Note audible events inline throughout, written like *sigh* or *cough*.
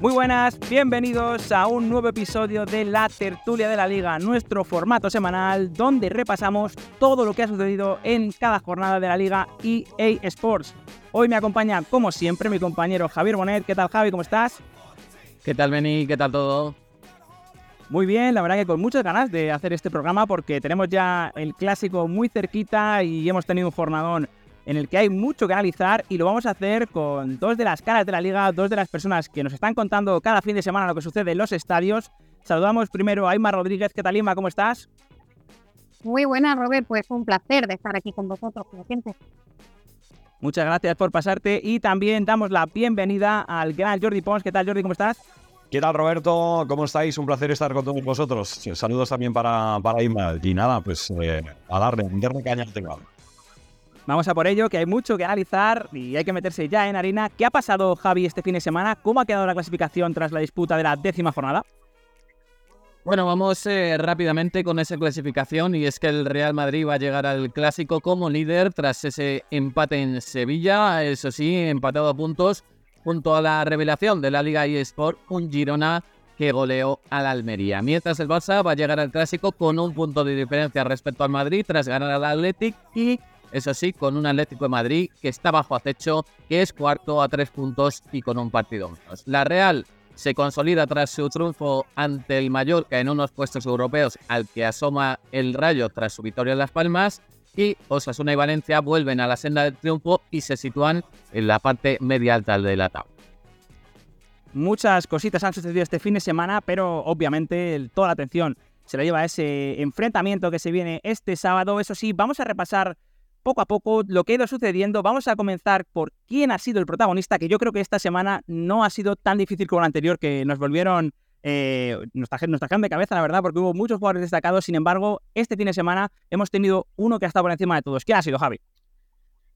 Muy buenas, bienvenidos a un nuevo episodio de La Tertulia de la Liga, nuestro formato semanal donde repasamos todo lo que ha sucedido en cada jornada de la Liga EA Sports. Hoy me acompaña, como siempre, mi compañero Javier Bonet. ¿Qué tal, Javi? ¿Cómo estás? ¿Qué tal, Beni? ¿Qué tal todo? Muy bien, la verdad que con muchas ganas de hacer este programa porque tenemos ya el clásico muy cerquita y hemos tenido un jornadón en el que hay mucho que analizar y lo vamos a hacer con dos de las caras de la liga, dos de las personas que nos están contando cada fin de semana lo que sucede en los estadios. Saludamos primero a Ima Rodríguez. ¿Qué tal, Ima? ¿Cómo estás? Muy buena, Robert. Pues un placer de estar aquí con vosotros, como siempre. Muchas gracias por pasarte y también damos la bienvenida al gran Jordi Pons. ¿Qué tal, Jordi? ¿Cómo estás? ¿Qué tal, Roberto? ¿Cómo estáis? Un placer estar con todos vosotros. Saludos también para, para Ima. Y nada, pues eh, a darle, darle caña al tema. Vamos a por ello, que hay mucho que analizar y hay que meterse ya en harina. ¿Qué ha pasado, Javi, este fin de semana? ¿Cómo ha quedado la clasificación tras la disputa de la décima jornada? Bueno, vamos eh, rápidamente con esa clasificación y es que el Real Madrid va a llegar al clásico como líder tras ese empate en Sevilla, eso sí, empatado a puntos junto a la revelación de la Liga eSport, un Girona que goleó al Almería. Mientras el Barça va a llegar al clásico con un punto de diferencia respecto al Madrid tras ganar al Athletic y eso sí, con un Atlético de Madrid que está bajo acecho, que es cuarto a tres puntos y con un partido menos. La Real se consolida tras su triunfo ante el Mallorca en unos puestos europeos al que asoma el Rayo tras su victoria en Las Palmas y Osasuna y Valencia vuelven a la senda del triunfo y se sitúan en la parte media alta de la tabla. Muchas cositas han sucedido este fin de semana, pero obviamente toda la atención se la lleva a ese enfrentamiento que se viene este sábado. Eso sí, vamos a repasar poco a poco lo que ha ido sucediendo. Vamos a comenzar por quién ha sido el protagonista, que yo creo que esta semana no ha sido tan difícil como la anterior, que nos volvieron, eh, nos, trajeron, de cabeza, la verdad, porque hubo muchos jugadores destacados. Sin embargo, este fin de semana hemos tenido uno que ha estado por encima de todos. ¿Quién ha sido, Javi?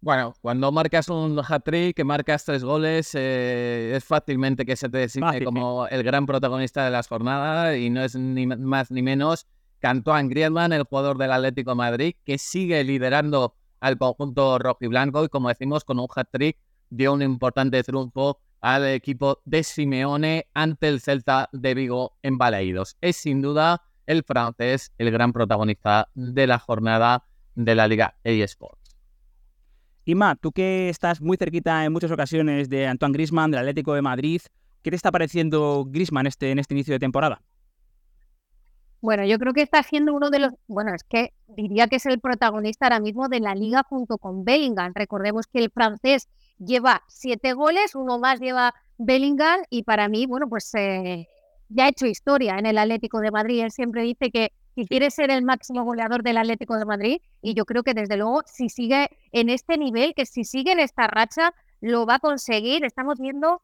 Bueno, cuando marcas un hat-trick, que marcas tres goles, eh, es fácilmente que se te designe como el gran protagonista de las jornadas y no es ni más ni menos que Antoine Griezmann, el jugador del Atlético de Madrid, que sigue liderando al conjunto rojo y blanco y como decimos con un hat-trick dio un importante triunfo al equipo de Simeone ante el Celta de Vigo en Balaídos. Es sin duda el francés el gran protagonista de la jornada de la Liga eSports. Ima, tú que estás muy cerquita en muchas ocasiones de Antoine Grisman, del Atlético de Madrid, ¿qué te está pareciendo Grisman este, en este inicio de temporada? Bueno, yo creo que está siendo uno de los, bueno, es que diría que es el protagonista ahora mismo de la liga junto con Bellingham. Recordemos que el francés lleva siete goles, uno más lleva Bellingham y para mí, bueno, pues eh, ya ha hecho historia en el Atlético de Madrid. Él siempre dice que si quiere ser el máximo goleador del Atlético de Madrid y yo creo que desde luego si sigue en este nivel, que si sigue en esta racha, lo va a conseguir. Estamos viendo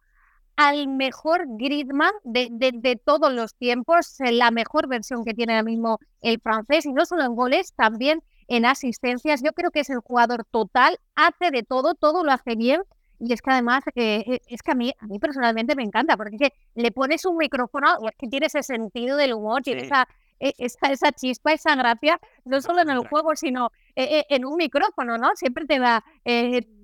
al mejor Griezmann de, de, todos los tiempos, eh, la mejor versión que tiene ahora mismo el francés, y no solo en goles, también en asistencias. Yo creo que es el jugador total, hace de todo, todo lo hace bien. Y es que además, eh, eh, es que a mí, a mí personalmente me encanta, porque es que le pones un micrófono, y es que tiene ese sentido del humor, tiene esa, esa, esa, chispa, esa gracia, no solo en el juego, sino en un micrófono, ¿no? Siempre te da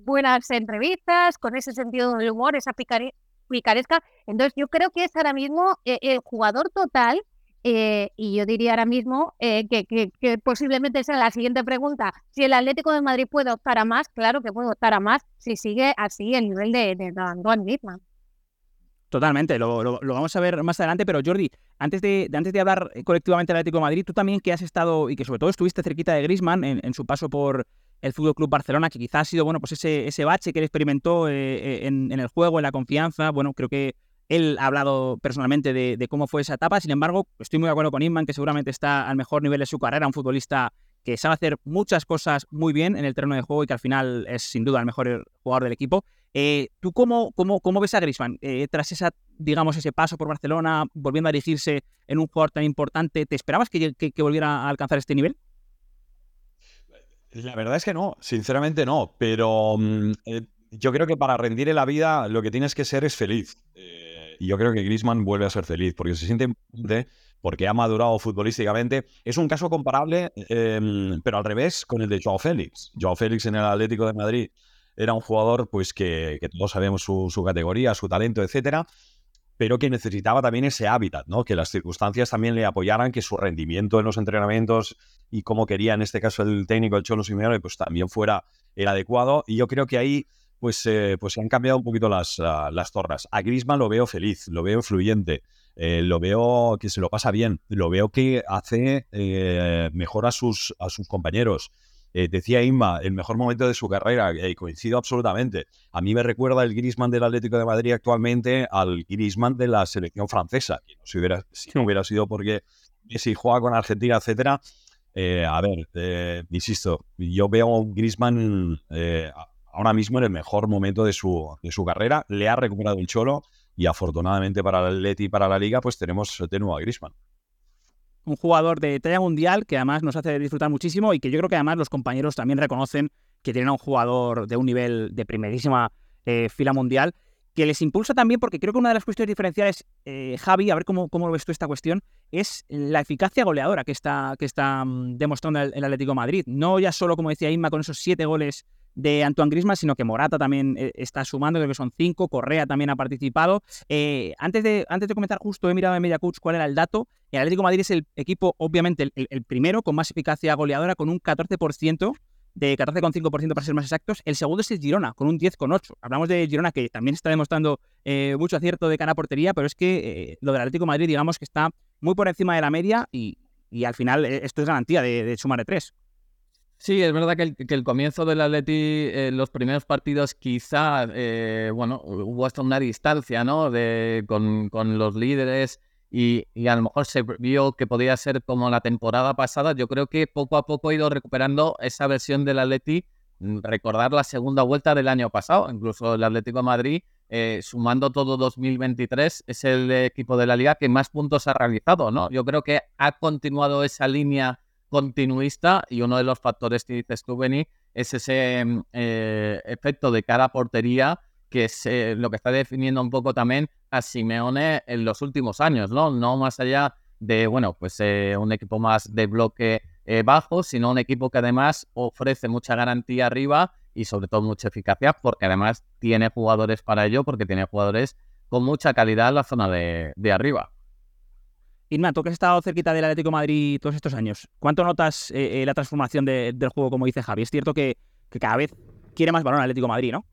buenas entrevistas, con ese sentido del humor, esa picaría picaresca. Entonces, yo creo que es ahora mismo eh, el jugador total. Eh, y yo diría ahora mismo eh, que, que, posiblemente sea la siguiente pregunta. Si el Atlético de Madrid puede optar a más, claro que puede optar a más si sigue así el nivel de, de Antoine Griezmann. Totalmente, lo, lo, vamos a ver más adelante, pero Jordi, antes de, antes de hablar colectivamente del Atlético de Madrid, tú también que has estado y que sobre todo estuviste cerquita de Griezmann en su paso por, el Fútbol Club Barcelona, que quizás ha sido bueno, pues ese, ese bache que él experimentó eh, eh, en, el juego, en la confianza. Bueno, creo que él ha hablado personalmente de, cómo fue esa etapa. Sin embargo, estoy muy de acuerdo con Inman, que seguramente está al mejor nivel de su carrera, un futbolista que sabe hacer muchas cosas muy bien en el terreno de juego y que al final es sin duda el mejor jugador del equipo. Eh, ¿Tú cómo, cómo, cómo, ves a Griezmann? tras esa, digamos, ese paso por Barcelona, volviendo a dirigirse en un jugador tan importante, ¿te esperabas que volviera a alcanzar este nivel? La verdad es que no, sinceramente no, pero mm, eh, yo creo que para rendir en la vida lo que tienes que ser es feliz. Eh, y yo creo que Griezmann vuelve a ser feliz porque se siente importante, porque ha madurado futbolísticamente. Es un caso comparable, em, pero al revés, con el de Joao Félix. Joao Félix en el Atlético de Madrid era un jugador pues que, todos sabemos su, su, categoría, su talento, etcétera, pero que necesitaba también ese hábitat, ¿no? Que las circunstancias también le apoyaran, que su rendimiento en los entrenamientos y como quería en este caso el técnico, el Cholo Simeone, pues también fuera el adecuado. Y yo creo que ahí pues, eh, pues se han cambiado un poquito las, ah, las tornas. A Griezmann lo veo feliz, lo veo fluyente, eh, lo veo que se lo pasa bien, lo veo que hace eh, mejor a sus, a sus compañeros. Decía Inma, el mejor momento de su carrera, y coincido absolutamente. A mí me recuerda el Griezmann del Atlético de Madrid actualmente al Griezmann de la selección francesa. Que *laughs* si, hubiera, no hubiera sido porque si juega con Argentina, etcétera, eh, a ver, eh, insisto, yo veo a Grisman eh, ahora mismo en el mejor momento de su, de su carrera. Le ha recuperado el cholo y afortunadamente para el Atleti y para la Liga, pues tenemos de nuevo a Grisman. Un jugador de talla mundial que además nos hace disfrutar muchísimo y que yo creo que además los compañeros también reconocen que tienen a un jugador de un nivel de primerísima fila mundial que les impulsa también, porque creo que una de las cuestiones diferenciales, eh, Javi, a ver cómo, cómo ves tú esta cuestión, es la eficacia goleadora que está, que está mm, demostrando el, Atlético Madrid. No ya solo, como decía Inma, con esos siete goles de Antoine Griezmann, sino que Morata también eh, está sumando, creo que son cinco, Correa también ha participado. Eh, antes, de, antes de comentar justo, he mirado en Mediacoach cuál era el dato. El Atlético Madrid es el equipo, obviamente, el, primero con más eficacia goleadora, con un 14% de 14,5% para ser más exactos. El segundo es el Girona, con un 10,8%. Hablamos de Girona, que también está demostrando eh, mucho acierto de cara a portería, pero es que lo del Atlético Madrid, digamos que está muy por encima de la media y, al final esto es garantía de, sumar de tres. Sí, es verdad que el, comienzo del Atleti, los primeros partidos quizá, bueno, hubo hasta una distancia, ¿no? De, con, con los líderes y, a lo mejor se vio que podía ser como la temporada pasada. Yo creo que poco a poco ha ido recuperando esa versión del Atleti, mm, recordar la segunda vuelta del año pasado, incluso el Atlético de Madrid, eh, sumando todo 2023, es el equipo de la liga que más puntos ha realizado, ¿no? Yo creo que ha continuado esa línea continuista y uno de los factores que dices tú, es ese mm, eh, efecto de cara a portería que es lo que está definiendo un poco también a Simeone en los últimos años, ¿no? No más allá de, bueno, pues eh, un equipo más de bloque eh, bajo, sino un equipo que además ofrece mucha garantía arriba y sobre todo mucha eficacia, porque además tiene jugadores para ello, porque tiene jugadores con mucha calidad en la zona de, arriba. Irma, tú que has estado cerquita del Atlético Madrid todos estos años, ¿cuánto notas la transformación del juego, como dice Javi? Es cierto que, que cada vez quiere más balón Atlético Madrid, ¿no?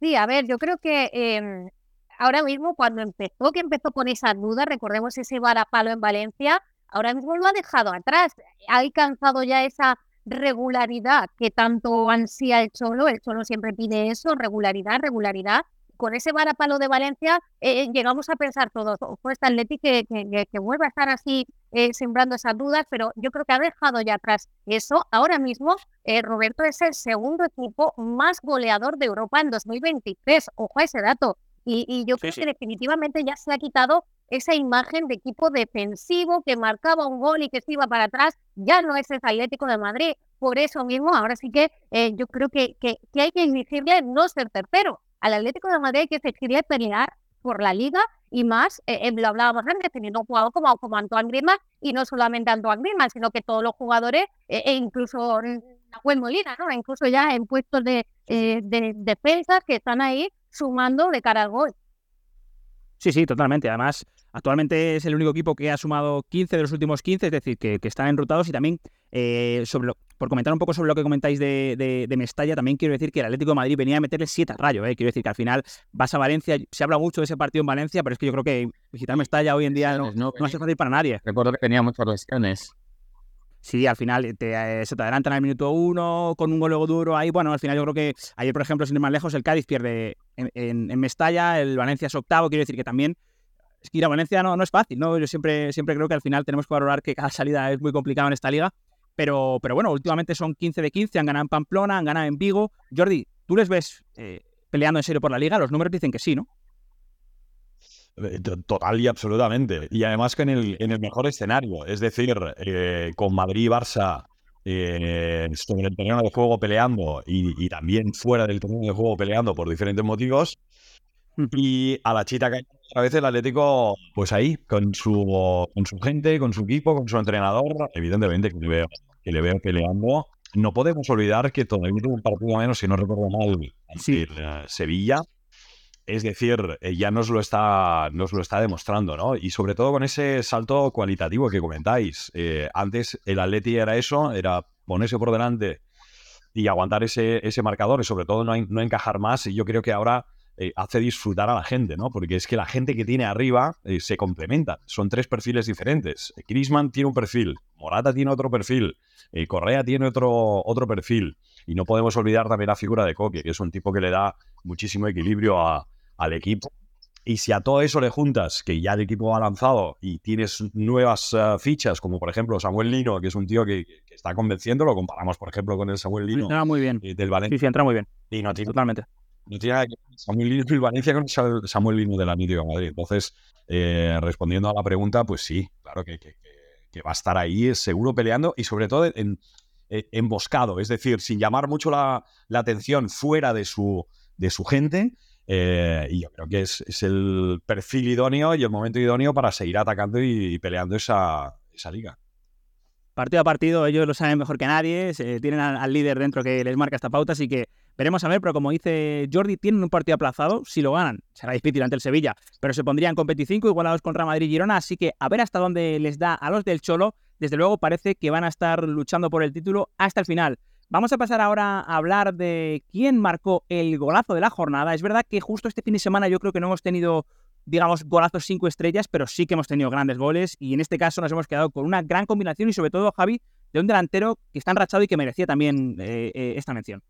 Sí, a ver, yo creo que em, ahora mismo cuando empezó, que empezó con esa duda, recordemos ese varapalo en Valencia, ahora mismo lo ha dejado atrás. Ha alcanzado ya esa regularidad que tanto ansía el Cholo. El Cholo siempre pide eso, regularidad, regularidad con ese varapalo de Valencia eh, eh, llegamos a pensar todos, fue esta Atleti que, que, que, vuelve a estar así eh, sembrando esas dudas, pero yo creo que ha dejado ya atrás eso. Ahora mismo, Roberto es el segundo equipo más goleador de Europa en 2023. Ojo a ese dato. Y, yo creo que definitivamente ya se ha quitado esa imagen de equipo defensivo que marcaba un gol y que se iba para atrás. Ya no es el Atlético de Madrid. Por eso mismo, ahora sí que yo creo que, que, que hay que exigirle no ser tercero al Atlético de Madrid que se quería pelear por la liga y más, eh, eh, lo hablábamos antes, teniendo un jugador como, como Antoine Griezmann y no solamente Antoine Griezmann, sino que todos los jugadores, eh, e incluso Nahuel Molina, ¿no? incluso ya en puestos de, de defensas que están ahí sumando de cara al gol. Sí, sí, totalmente. Además, actualmente es el único equipo que ha sumado 15 de los últimos 15, es decir, que, están enrutados y también, eh, sobre por comentar un poco sobre lo que comentáis de, Mestalla, también quiero decir que el Atlético de Madrid venía a meterle 7 a rayo. Eh. Quiero decir que al final vas a Valencia, se habla mucho de ese partido en Valencia, pero es que yo creo que visitar Mestalla hoy en día no, no, no fácil para nadie. Recuerdo que tenía muchas lesiones. Sí, al final te, eh, se te adelantan al minuto uno con un gol duro ahí. Bueno, al final yo creo que ayer, por ejemplo, sin ir más lejos, el Cádiz pierde en, Mestalla, el Valencia es octavo. Quiero decir que también que ir a Valencia no, no es fácil, ¿no? Yo siempre, siempre creo que al final tenemos que valorar que cada salida es muy complicada en esta liga. Pero, pero bueno, últimamente son 15 de 15, han ganado en Pamplona, han ganado en Vigo. Jordi, ¿tú les ves eh, peleando en serio por la liga? Los números dicen que sí, ¿no? Eh, total y absolutamente. Y además que en el, en el mejor escenario, es decir, eh, con Madrid y Barça eh, sobre el terreno de juego peleando y, también fuera del terreno de juego peleando por diferentes motivos. Y a la chita que a veces el Atlético, pues ahí, con su, con su gente, con su equipo, con su entrenador, evidentemente que le veo, que le veo peleando no podemos olvidar que todavía tiene un partido menos, si no recuerdo mal, ante Sevilla. Es decir, ya nos lo, está, nos lo está demostrando, ¿no? Y sobre todo con ese salto cualitativo que comentáis. antes el Atleti era eso, era ponerse por delante y aguantar ese, ese marcador y sobre todo no, no encajar más. Y yo creo que ahora eh, hace disfrutar a la gente, ¿no? Porque es que la gente que tiene arriba eh, se complementa. Son tres perfiles diferentes. Grisman tiene un perfil, Morata tiene otro perfil, eh, Correa tiene otro, otro perfil. Y no podemos olvidar también la figura de Coque, que es un tipo que le da muchísimo equilibrio al equipo. Y si a todo eso le juntas que ya el equipo ha lanzado y tienes nuevas fichas, como por ejemplo Samuel Lino, que es un tío que, está convenciendo, lo comparamos por ejemplo con el Samuel Lino. Entra muy bien. del Valencia. Sí, sí, entra muy bien. Y no tiene, Totalmente no tiene nada que ver Samuel Lino Valencia con Samuel Lino de la de Madrid. Entonces, eh, respondiendo a la pregunta, pues sí, claro que, va a estar ahí seguro peleando y sobre todo eh, emboscado, es decir, sin llamar mucho la, atención fuera de su, de su gente. Eh, y yo creo que es, el perfil idóneo y el momento idóneo para seguir atacando y, peleando esa, esa liga partido a partido, ellos lo saben mejor que nadie, tienen al, líder dentro que les marca esta pauta, así que veremos a ver, pero como dice Jordi, tienen un partido aplazado, si lo ganan, será difícil ante el Sevilla, pero se pondrían con 25 igualados contra Madrid y Girona, así que a ver hasta dónde les da a los del Cholo, desde luego parece que van a estar luchando por el título hasta el final. Vamos a pasar ahora a hablar de quién marcó el golazo de la jornada. Es verdad que justo este fin de semana yo creo que no hemos tenido digamos, golazos cinco estrellas, pero sí que hemos tenido grandes goles y en este caso nos hemos quedado con una gran combinación y sobre todo, Javi, de un delantero que está enrachado y que merecía también eh, eh, esta mención.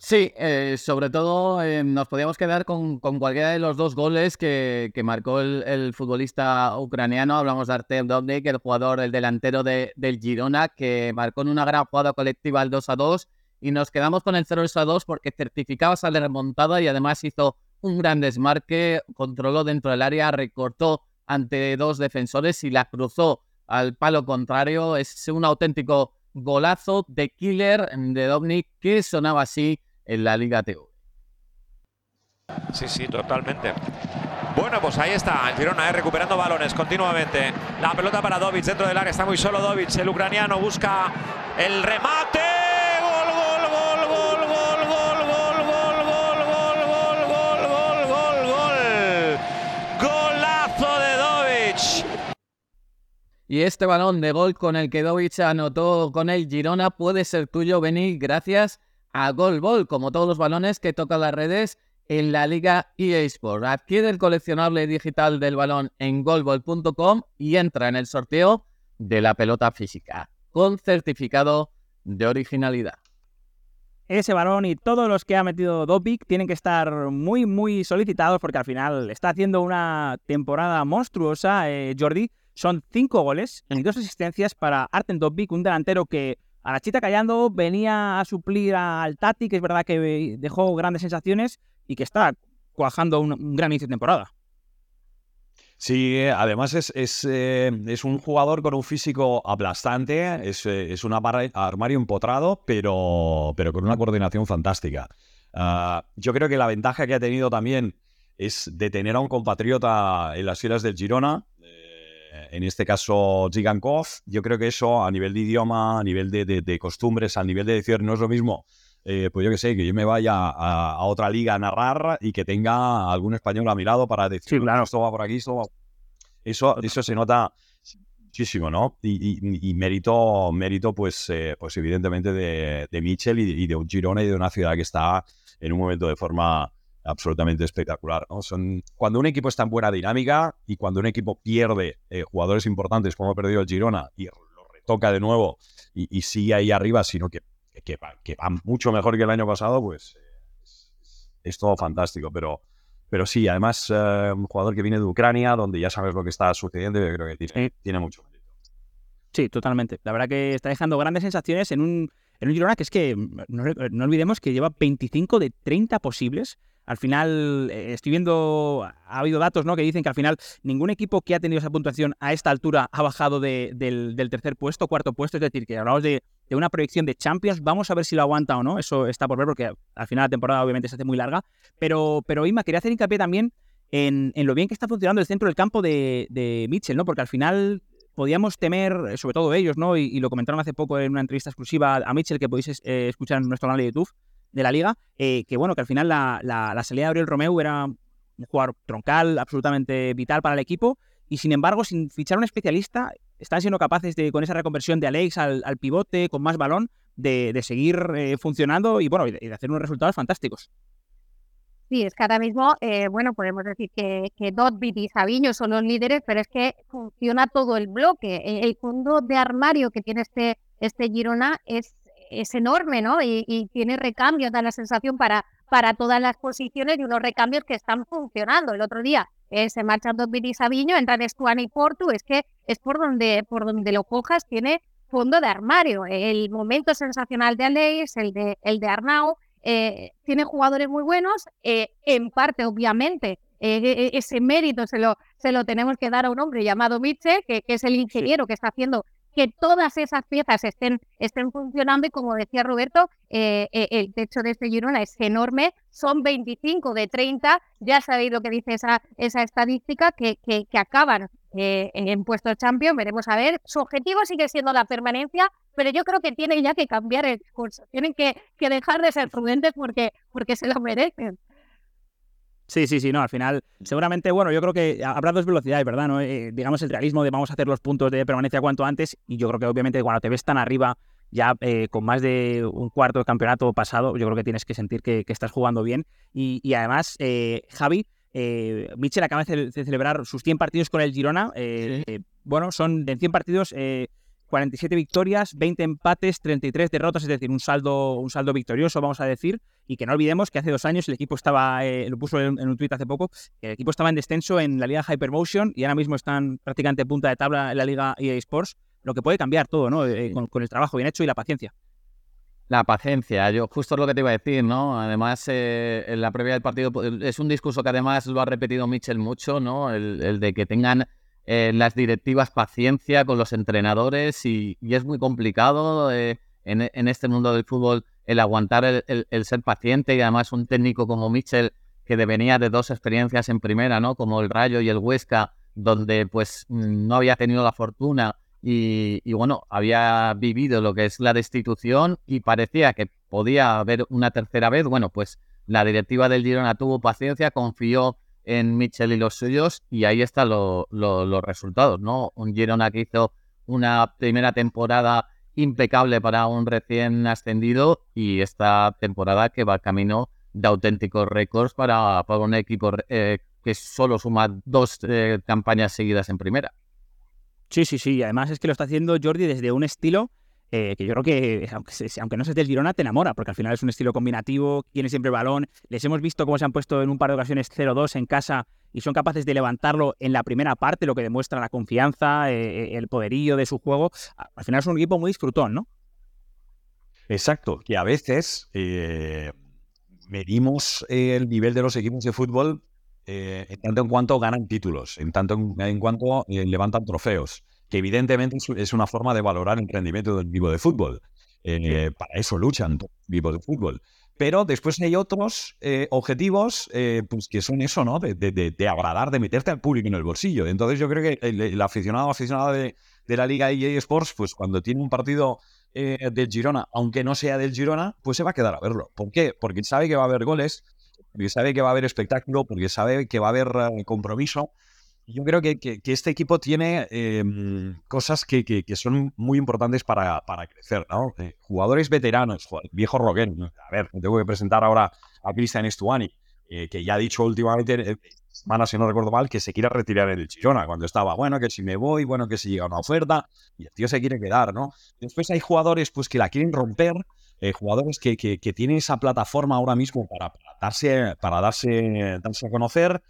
Sí, eh, sobre todo nos podíamos quedar con, cualquiera de los dos goles que, marcó el, futbolista ucraniano. Hablamos de Artem Dovnik, el jugador, el delantero de, del Girona, que marcó en una gran jugada colectiva el 2 a 2. Y nos quedamos con el 0 a 2 porque certificaba salir remontada y además hizo un gran desmarque, controló dentro del área, recortó ante dos defensores y la cruzó al palo contrario. Es un auténtico golazo de killer de Dovnik que sonaba así en la Liga TV. Sí, sí, totalmente. Bueno, pues ahí está el Girona, eh, recuperando balones continuamente. La pelota para Dovic dentro del área, está muy solo Dovic, el ucraniano busca el remate. Y este balón de gol con el que Dovich anotó con el Girona puede ser tuyo, Beni, gracias a Golbol, como todos los balones que toca las redes en la Liga EA Sport. Adquiere el coleccionable digital del balón en golbol.com y entra en el sorteo de la pelota física con certificado de originalidad. Ese balón y todos los que ha metido Dopic tienen que estar muy, muy solicitados porque al final está haciendo una temporada monstruosa, eh, Jordi. Son cinco goles y dos asistencias para Arten Dobbik, un delantero que a la chita callando venía a suplir al Tati, que es verdad que dejó grandes sensaciones y que está cuajando un, gran inicio de temporada. Sí, además es, es, eh, un jugador con un físico aplastante, es, eh, es un armario empotrado, pero, pero con una coordinación fantástica. Ah, yo creo que la ventaja que ha tenido también es de tener a un compatriota en las filas del Girona, en este caso Zigankov, yo creo que eso a nivel de idioma, a nivel de, costumbres, a nivel de decir, no es lo mismo, eh, pues yo que sé, que yo me vaya a, otra liga a narrar y que tenga algún español a mi lado para decir, claro. esto va por aquí, esto va... Eso, eso se nota muchísimo, ¿no? Y, mérito, mérito pues, eh, pues evidentemente de, de Mitchell y, de un Girona y de una ciudad que está en un momento de forma absolutamente espectacular. ¿no? Son, cuando un equipo está en buena dinámica y cuando un equipo pierde eh, jugadores importantes como ha perdido el Girona y lo retoca de nuevo y, sigue ahí arriba, sino que, que, va, mucho mejor que el año pasado, pues es, todo fantástico. Pero, pero sí, además eh, un jugador que viene de Ucrania, donde ya sabes lo que está sucediendo, yo creo que tiene, mucho. Sí, totalmente. La verdad que está dejando grandes sensaciones en un, en un Girona que es que no, no, olvidemos que lleva 25 de 30 posibles al final, eh, estoy viendo, ha habido datos ¿no? que dicen que al final ningún equipo que ha tenido esa puntuación a esta altura ha bajado del, tercer puesto, cuarto puesto, es decir, que hablamos de, una proyección de Champions, vamos a ver si lo aguanta o no, eso está por ver porque al final la temporada obviamente se hace muy larga, pero, pero Ima, quería hacer hincapié también en, lo bien que está funcionando el centro del campo de, de Mitchell, ¿no? porque al final podíamos temer, sobre todo ellos, ¿no? Y, lo comentaron hace poco en una entrevista exclusiva a Mitchell que podéis escuchar en nuestro canal de YouTube de la liga, que bueno, que al final la, la salida de Ariel Romeu era un jugador troncal, absolutamente vital para el equipo, y sin embargo, sin fichar un especialista, están siendo capaces de, con esa reconversión de Alex al, pivote, con más balón, de, seguir eh, funcionando y bueno, y de, hacer unos resultados fantásticos. Sí, es que ahora mismo, eh, bueno, podemos decir que, que Dotbit y Sabiño son los líderes, pero es que funciona todo el bloque. E, el, fondo de armario que tiene este, este Girona es, es enorme, ¿no? Y, tiene recambios, da la sensación para, para todas las posiciones y unos recambios que están funcionando. El otro día eh, se marchan dos y Sabiño, entran Estuani y Portu, es que es por donde, por donde lo cojas, tiene fondo de armario. El momento sensacional de Aleix, el de, el de Arnau, eh, tiene jugadores muy buenos, eh, en parte, obviamente, ese mérito se lo, se lo tenemos que dar a un hombre llamado Mitchell, que, que es el ingeniero que está haciendo que todas esas piezas estén, estén funcionando y como decía Roberto, eh, eh, el techo de este Girona es enorme, son 25 de 30, ya sabéis lo que dice esa, esa estadística, que, que, acaban eh, en puestos champion, veremos a ver, su objetivo sigue siendo la permanencia, pero yo creo que tienen ya que cambiar el discurso, tienen que, que dejar de ser prudentes porque, porque se lo merecen. Sí, sí, sí, no, al final, seguramente, bueno, yo creo que habrá dos velocidades, ¿verdad? ¿No? Eh, digamos el realismo de vamos a hacer los puntos de permanencia cuanto antes, y yo creo que obviamente cuando te ves tan arriba, ya eh, con más de un cuarto de campeonato pasado, yo creo que tienes que sentir que, estás jugando bien. Y, además, eh, Javi, eh, Michel acaba de, celebrar sus 100 partidos con el Girona. bueno, son de 100 partidos 47 victorias, 20 empates, 33 derrotas, es decir, un saldo, un saldo victorioso, vamos a decir. Y que no olvidemos que hace dos años el equipo estaba, eh, lo puso en, un tuit hace poco, el equipo estaba en descenso en la liga Hypermotion y ahora mismo están prácticamente punta de tabla en la liga EA Sports, lo que puede cambiar todo, ¿no? Eh, con, el trabajo bien hecho y la paciencia. La paciencia, yo justo lo que te iba a decir, ¿no? Además, eh, en la previa del partido es un discurso que además lo ha repetido Mitchell mucho, ¿no? el de que tengan eh, las directivas paciencia con los entrenadores y, es muy complicado eh, en, este mundo del fútbol el aguantar el, ser paciente y además un técnico como Mitchell que venía de dos experiencias en primera, ¿no? Como el Rayo y el Huesca, donde pues no había tenido la fortuna y, y, bueno, había vivido lo que es la destitución y parecía que podía haber una tercera vez. Bueno, pues la directiva del Girona tuvo paciencia, confió en Mitchell y los suyos y ahí están los resultados, ¿no? Un Girona que hizo una primera temporada impecable para un recién ascendido y esta temporada que va camino de auténticos récords para, para un equipo eh, que solo suma dos eh, campañas seguidas en primera. Sí, sí, sí. Además es que lo está haciendo Jordi desde un estilo eh, que yo creo que, aunque, no seas del Girona, te enamora, porque al final es un estilo combinativo, tiene siempre balón. Les hemos visto cómo se han puesto en un par de ocasiones 0-2 en casa y son capaces de levantarlo en la primera parte, lo que demuestra la confianza, eh, eh, el poderío de su juego. Al final es un equipo muy disfrutón, ¿no? Exacto, que a veces medimos el nivel de los equipos de fútbol en tanto en cuanto ganan títulos, en tanto en cuanto levantan trofeos que evidentemente es una forma de valorar el rendimiento del equipo de fútbol. Eh, para eso luchan equipos de fútbol. Pero después hay otros eh, objetivos eh, pues que son eso, ¿no? De, de, agradar, de meterte al público en el bolsillo. Entonces yo creo que el, aficionado aficionado de, la Liga EA Sports, pues cuando tiene un partido del Girona, aunque no sea del Girona, pues se va a quedar a verlo. ¿Por qué? Porque sabe que va a haber goles, porque sabe que va a haber espectáculo, porque sabe que va a haber compromiso yo creo que, este equipo tiene em, cosas que, son muy importantes para, crecer, ¿no? Eh, jugadores veteranos, viejo Roguer. A ver, tengo que presentar ahora a Cristian Estuani, eh, que ya ha dicho últimamente, eh, semana si no recuerdo mal, que se quiere retirar en el Chillona, cuando estaba, bueno, que si me voy, bueno, que si llega una oferta, y el tío se quiere quedar, ¿no? Después hay jugadores pues que la quieren romper, jugadores que, tienen esa plataforma ahora mismo para, darse, para darse, darse a conocer.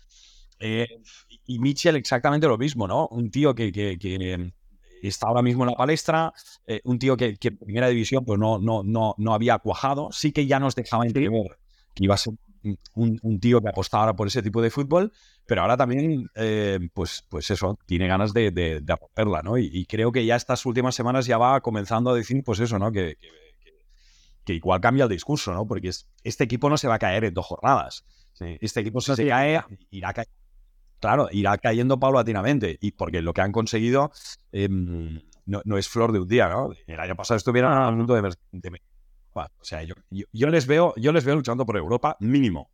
Y Mitchell exactamente lo mismo, ¿no? Un tío que, que, está ahora mismo en la palestra, eh, un tío que, en primera división pues no, no, no, no había cuajado, sí que ya nos dejaba entrever que iba a ser un, tío que apostaba por ese tipo de fútbol, pero ahora también, eh, pues, pues eso, tiene ganas de, de, romperla, ¿no? Y, creo que ya estas últimas semanas ya va comenzando a decir, pues eso, ¿no? Que, que, igual cambia el discurso, ¿no? Porque este equipo no se va a caer en dos jornadas. Este equipo si se cae, irá a caer claro, irá cayendo paulatinamente. Y porque lo que han conseguido em, no, es flor de un día, ¿no? El año pasado estuvieron al mundo de, de, o sea, yo, yo, les veo, yo les veo luchando por Europa mínimo.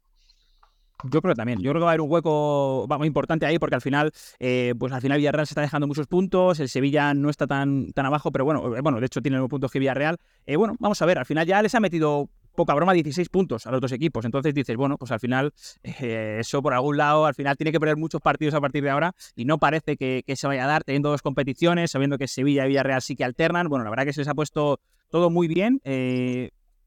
Yo creo que también. Yo creo que va a haber un hueco muy importante ahí porque al final, eh, pues al final Villarreal se está dejando muchos puntos, el Sevilla no está tan, tan abajo, pero bueno, eh, bueno, de hecho tiene los puntos que Villarreal. Eh, bueno, vamos a ver, al final ya les ha metido poca broma 16 puntos a los dos equipos. Entonces dices, bueno, pues al final eso por algún lado, al final tiene que perder muchos partidos a partir de ahora y no parece que, se vaya a dar teniendo dos competiciones, sabiendo que Sevilla y Villarreal sí que alternan. Bueno, la verdad que se les ha puesto todo muy bien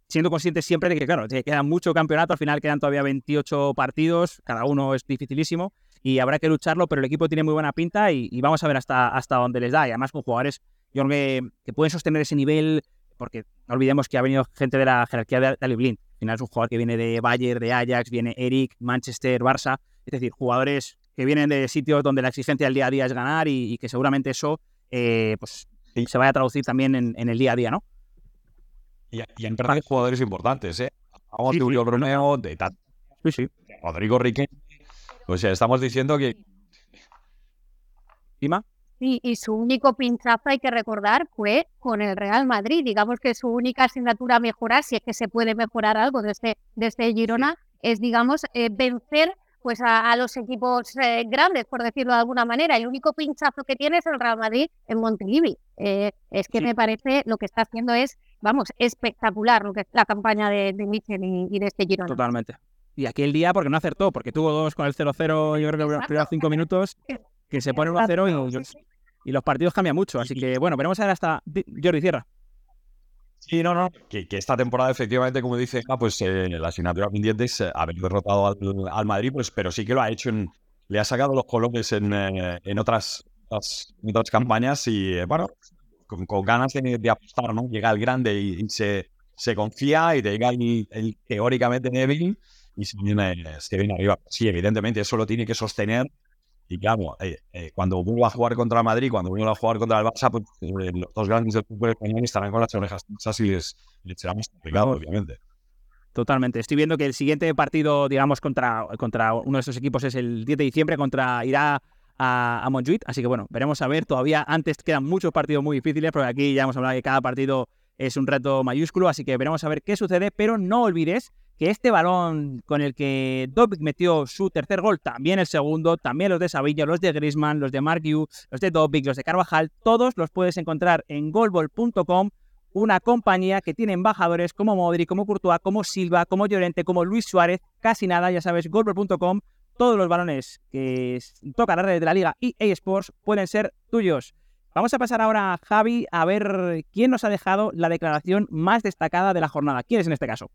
siendo conscientes siempre de que, claro, que queda mucho campeonato, al final quedan todavía 28 partidos, cada uno es dificilísimo y habrá que lucharlo, pero el equipo tiene muy buena pinta y, vamos a ver hasta, hasta dónde les da. Y además con jugadores yo que, pueden sostener ese nivel, porque no olvidemos que ha venido gente de la jerarquía de Ali Blind. Al final es un jugador que viene de Bayern, de Ajax, viene Eric, Manchester, Barça, es decir, jugadores que vienen de sitios donde la exigencia del día a día es ganar y, que seguramente eso eh, pues, se vaya a traducir también en, en el día a día, ¿no? Y, y en verdad jugadores importantes, ¿eh? Vamos sí, de Uriol Romeo, de, sí, sí. Rodrigo Riquelme. O sea, estamos diciendo que... ¿Ima? Sí, y su único pinchazo, hay que recordar, fue con el Real Madrid. Digamos que su única asignatura a mejorar, si es que se puede mejorar algo desde, desde Girona, es, digamos, eh, vencer pues a, los equipos eh, grandes, por decirlo de alguna manera. El único pinchazo que tiene es el Real Madrid en Montilivi. Eh, es que me parece lo que está haciendo es, vamos, espectacular lo que es la campaña de, de Michel y, de este Girona. Totalmente. Y aquí el día porque no acertó, porque tuvo dos con el 0-0, yo creo que los primeros cinco minutos, *laughs* que se pone 1-0 y, y, los partidos cambian mucho. Así que, bueno, veremos a ver hasta Jordi Cierra. Sí, no, no. Que, esta temporada, efectivamente, como dice, ah, pues eh, la asignatura pendiente es eh, haber derrotado al, Madrid, pues, pero sí que lo ha hecho en. Le ha sacado los colores en, eh, en otras, otras, campañas y, bueno, con, ganas de, apostar, ¿no? Llega el grande y, se, se, confía y te llega el, el teóricamente débil y se viene, se viene arriba. Sí, evidentemente, eso lo tiene que sostener y claro, eh, eh, cuando vuelva a jugar contra Madrid, cuando vuelva a jugar contra el Barça, pues eh, los dos grandes del fútbol español estarán con las orejas así y les, será más complicado, obviamente. Totalmente. Estoy viendo que el siguiente partido, digamos, contra, contra uno de esos equipos es el 10 de diciembre, contra irá a, a. Así que bueno, veremos a ver. Todavía antes quedan muchos partidos muy difíciles, porque aquí ya hemos hablado que cada partido es un reto mayúsculo, así que veremos a ver qué sucede, pero no olvides que este balón con el que Dobbik metió su tercer gol, también el segundo, también los de Sabillo, los de Grisman, los de Mark Yu, los de Dobbik, los de Carvajal, todos los puedes encontrar en golbol.com, una compañía que tiene embajadores como Modri, como Courtois, como Silva, como Llorente, como Luis Suárez, casi nada, ya sabes, golbol.com, todos los balones que tocan la red de la liga EA Sports pueden ser tuyos. Vamos a pasar ahora, Javi, a ver quién nos ha dejado la declaración más destacada de la jornada. ¿Quién es en este caso?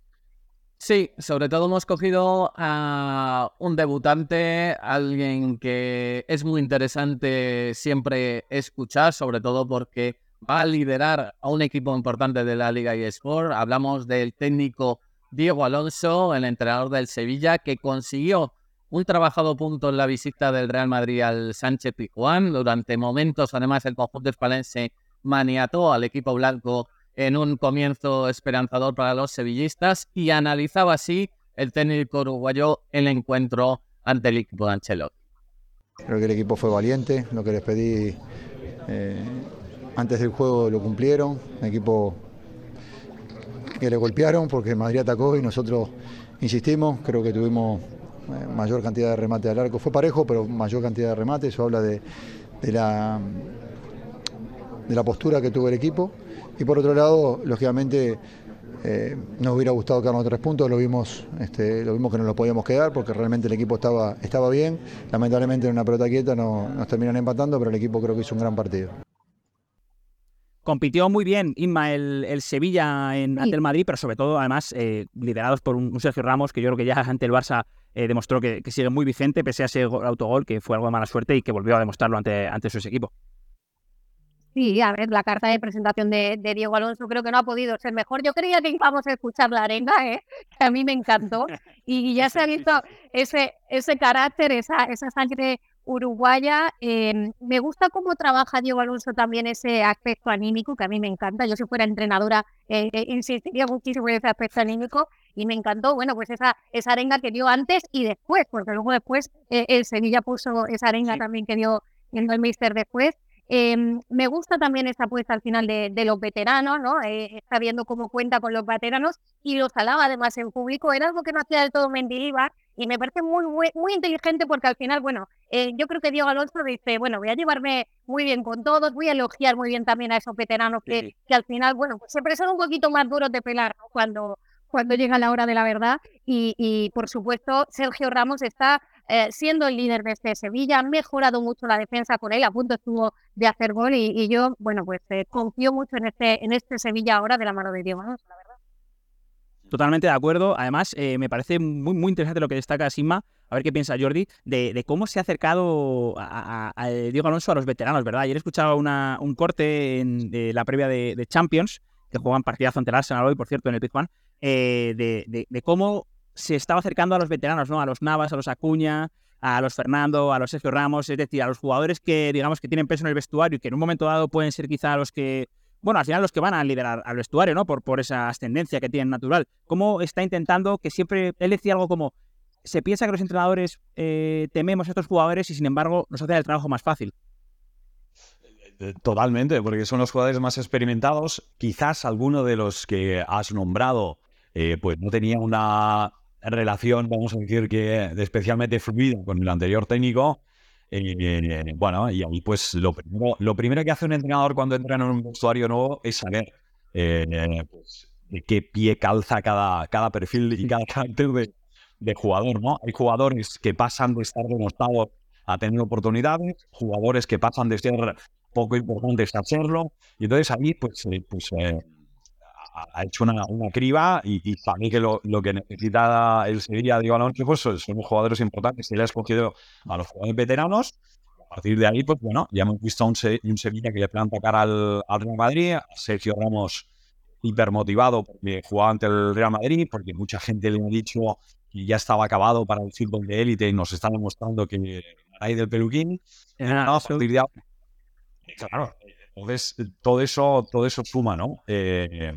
Sí, sobre todo hemos cogido a un debutante, alguien que es muy interesante siempre escuchar, sobre todo porque va a liderar a un equipo importante de la Liga eSport. Hablamos del técnico Diego Alonso, el entrenador del Sevilla, que consiguió un trabajado punto en la visita del Real Madrid al Sánchez Pijuán. Durante momentos, además, el conjunto espalense maniató al equipo blanco en un comienzo esperanzador para los sevillistas y analizaba así el técnico uruguayo el encuentro ante el equipo de Ancelotti. Creo que el equipo fue valiente, lo que les pedí eh, antes del juego lo cumplieron, un equipo que le golpearon porque Madrid atacó y nosotros insistimos, creo que tuvimos eh, mayor cantidad de remate al arco, fue parejo, pero mayor cantidad de remate, eso habla de, de la, de la postura que tuvo el equipo y por otro lado, lógicamente, eh, nos hubiera gustado quedarnos tres puntos, lo vimos, este, lo vimos que no lo podíamos quedar porque realmente el equipo estaba, estaba bien. Lamentablemente en una pelota quieta no, nos terminan empatando, pero el equipo creo que hizo un gran partido. Compitió muy bien Inma el, Sevilla en, ante el Madrid, pero sobre todo, además, eh, liderados por un, Sergio Ramos, que yo creo que ya ante el Barça eh, demostró que, sigue muy vigente, pese a ese autogol, que fue algo de mala suerte y que volvió a demostrarlo ante, ante su equipo. Sí, a ver, la carta de presentación de, Diego Alonso creo que no ha podido ser mejor. Yo creía que íbamos a escuchar la arenga, ¿eh? que *laughs* a mí me encantó. Y, ya se ha *laughs* visto ese, ese carácter, esa, esa sangre uruguaya. Em, me gusta cómo trabaja Diego Alonso también ese aspecto anímico, que a mí me encanta. Yo si fuera entrenadora eh, eh, insistiría muchísimo en ese aspecto anímico y me encantó, bueno, pues esa, esa arenga que dio antes y después, porque luego después eh, el Sevilla puso esa arenga también que dio viendo el Mister después. Em, me gusta también esta apuesta al final de, los veteranos, ¿no? está viendo cómo cuenta con los veteranos y los alaba además en público. Era algo que no hacía del todo Mendilibar y me parece muy, muy, inteligente porque al final, bueno, eh, yo creo que Diego Alonso dice, bueno, voy a llevarme muy bien con todos, voy a elogiar muy bien también a esos veteranos que, que al final, bueno, pues siempre son un poquito más duros de pelar cuando, cuando llega la hora de la verdad. Y, y por supuesto, Sergio Ramos está eh, siendo el líder de este Sevilla, ha mejorado mucho la defensa con él, a punto estuvo de hacer gol y, yo, bueno, pues eh, confío mucho en este, en este Sevilla ahora de la mano de Diego Alonso, la verdad. Totalmente de acuerdo. Además, eh, me parece muy, muy interesante lo que destaca Sima, a ver qué piensa Jordi, de, cómo se ha acercado a, Diego Alonso a los veteranos, ¿verdad? Ayer he escuchado una, un corte en, la previa de, Champions, que juegan partidazo ante el Arsenal hoy, por cierto, en el Pizjuán, eh, de, cómo se estaba acercando a los veteranos, ¿no? A los Navas, a los Acuña, a los Fernando, a los Sergio Ramos, es decir, a los jugadores que, digamos, que tienen peso en el vestuario y que en un momento dado pueden ser quizá los que bueno, al final los que van a liderar al vestuario, ¿no? Por, por esa ascendencia que tienen natural. ¿Cómo está intentando que siempre, él decía algo como, se piensa que los entrenadores eh, tememos a estos jugadores y sin embargo nos hace el trabajo más fácil? Eh, totalmente, porque son los jugadores más experimentados. Quizás alguno de los que has nombrado, eh, pues no tenía una relación, vamos a decir que especialmente fluida con el anterior técnico. Eh, bueno, y ahí pues lo primero, lo primero que hace un entrenador cuando entra en un usuario nuevo es saber eh, pues, de qué pie calza cada, cada perfil y cada carácter de, jugador, ¿no? Hay jugadores que pasan de estar denostados a tener oportunidades, jugadores que pasan de ser poco importantes a serlo, y entonces ahí pues, eh, pues ha hecho una, una criba y, y, para mí que lo, lo, que necesita el Sevilla, digo, Alonso, pues son jugadores importantes. Le ha escogido a los jugadores veteranos. A partir de ahí, pues bueno, ya hemos visto un, un Sevilla que le planta cara al, al Real Madrid, a Sergio Ramos hipermotivado porque jugaba ante el Real Madrid, porque mucha gente le ha dicho que ya estaba acabado para el fútbol de élite y nos están demostrando que hay del peluquín. a partir de claro, entonces todo eso, todo eso suma, ¿no? Eh,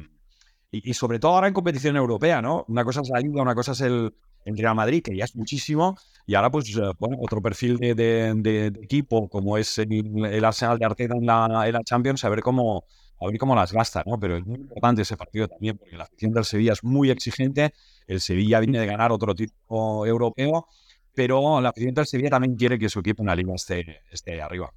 y, sobre todo ahora en competición europea, ¿no? Una cosa es la Liga, una cosa es el, Real Madrid, que ya es muchísimo, y ahora, pues, eh, bueno, otro perfil de, equipo, como es el, Arsenal de Arteta en la, en la, Champions, a ver cómo a ver cómo las gasta, ¿no? Pero es muy importante ese partido también, porque la afición del Sevilla es muy exigente, el Sevilla viene de ganar otro título europeo, pero la afición del Sevilla también quiere que su equipo en la Liga esté, esté arriba.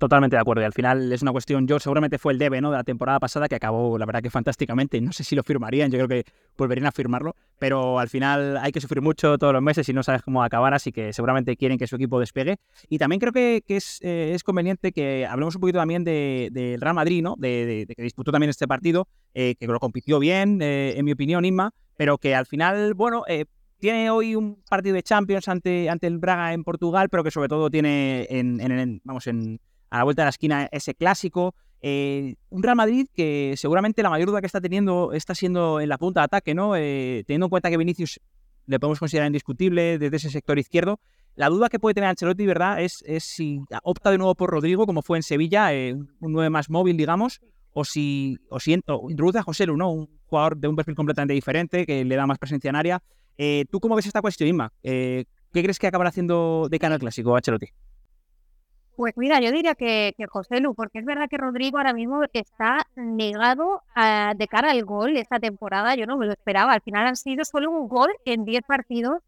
Totalmente de acuerdo. Y al final es una cuestión, yo seguramente fue el debe ¿no? de la temporada pasada que acabó, la verdad que fantásticamente. No sé si lo firmarían, yo creo que volverían a firmarlo, pero al final hay que sufrir mucho todos los meses y no sabes cómo acabar, así que seguramente quieren que su equipo despegue. Y también creo que, es, eh, es, conveniente que hablemos un poquito también del de, Real Madrid, ¿no? de, que disputó también este partido, eh, que lo compitió bien, eh, en mi opinión, Inma, pero que al final, bueno, tiene hoy un partido de Champions ante, ante el Braga en Portugal, pero que sobre todo tiene en, en vamos, en a la vuelta de la esquina ese clásico. Eh, un Real Madrid que seguramente la mayor duda que está teniendo está siendo en la punta de ataque, ¿no? Eh, teniendo en cuenta que Vinicius le podemos considerar indiscutible desde ese sector izquierdo. La duda que puede tener Ancelotti, ¿verdad?, es, es si opta de nuevo por Rodrigo, como fue en Sevilla, eh, un 9 más móvil, digamos, o si, o si introduce a José Lu, ¿no? Un jugador de un perfil completamente diferente, que le da más presencia en área. ¿Tú cómo ves esta cuestión, Inma? ¿Qué crees que acabará haciendo de cara al clásico, Ancelotti? Pues mira, yo diría que, José Lu, porque es verdad que Rodrigo ahora mismo está negado de cara al gol esta temporada. Yo no me lo esperaba. Al final han sido solo un gol en 10 partidos.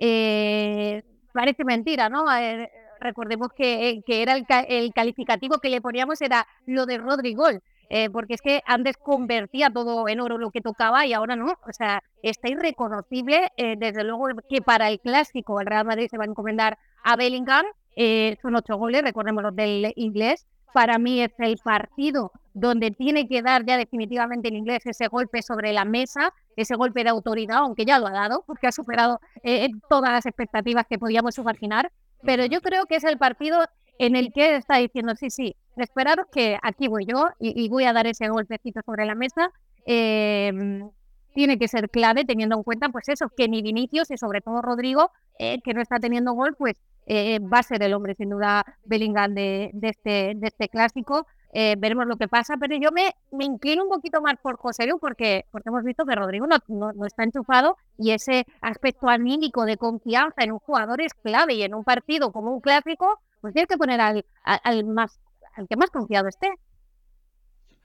Eh, parece mentira, ¿no? Eh, recordemos que, era el, calificativo que le poníamos era lo de Rodrigo. Eh, porque es que antes convertía todo en oro lo que tocaba y ahora no. O sea, está irreconocible. desde luego que para el clásico el Real Madrid se va a encomendar a Bellingham eh, son ocho goles, recordemos los del inglés. Para mí es el partido donde tiene que dar ya definitivamente el inglés ese golpe sobre la mesa, ese golpe de autoridad, aunque ya lo ha dado, porque ha superado eh, todas las expectativas que podíamos imaginar. Pero yo creo que es el partido en el que está diciendo, sí, sí, esperaros que aquí voy yo y, voy a dar ese golpecito sobre la mesa. Em, tiene que ser clave teniendo en cuenta, pues eso, que ni Vinicius y sobre todo Rodrigo, eh, que no está teniendo gol, pues eh, va a ser el hombre sin duda Bellingham de, este, de este clásico. Eh, veremos lo que pasa, pero yo me, me inclino un poquito más por José Lu porque, porque hemos visto que Rodrigo no, no, está enchufado y ese aspecto anímico de confianza en un jugador es clave y en un partido como un clásico, pues tienes que poner al, al, más, al que más confiado esté.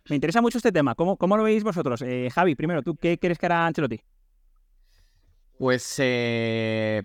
Me interesa mucho este tema. ¿Cómo, cómo lo veis vosotros? Eh, Javi, primero, ¿tú qué crees que hará Ancelotti? Pues eh,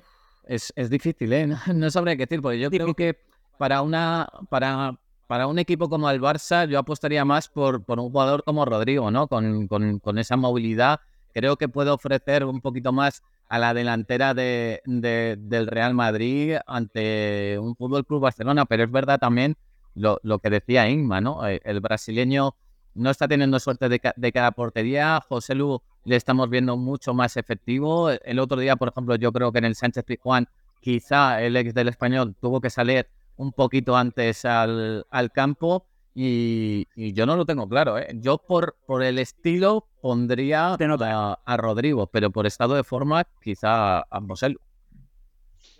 es, es, difícil, ¿eh? *laughs* No, sabría qué decir, porque yo creo que para una para, para un equipo como el Barça, yo apostaría más por, por un jugador como Rodrigo, ¿no? Con, con, con, esa movilidad. Creo que puede ofrecer un poquito más a la delantera de, del Real Madrid ante un Fútbol Club Barcelona, pero es verdad también lo, lo que decía Inma, ¿no? Eh, el brasileño no está teniendo suerte de, de cada portería. José Lu le estamos viendo mucho más efectivo. El otro día, por ejemplo, yo creo que en el Sánchez Pizjuán, quizá el ex del español tuvo que salir un poquito antes al, al campo. Y, yo no lo tengo claro. ¿eh? Yo por, por el estilo pondría a, a, Rodrigo, pero por estado de forma quizá a José Lu.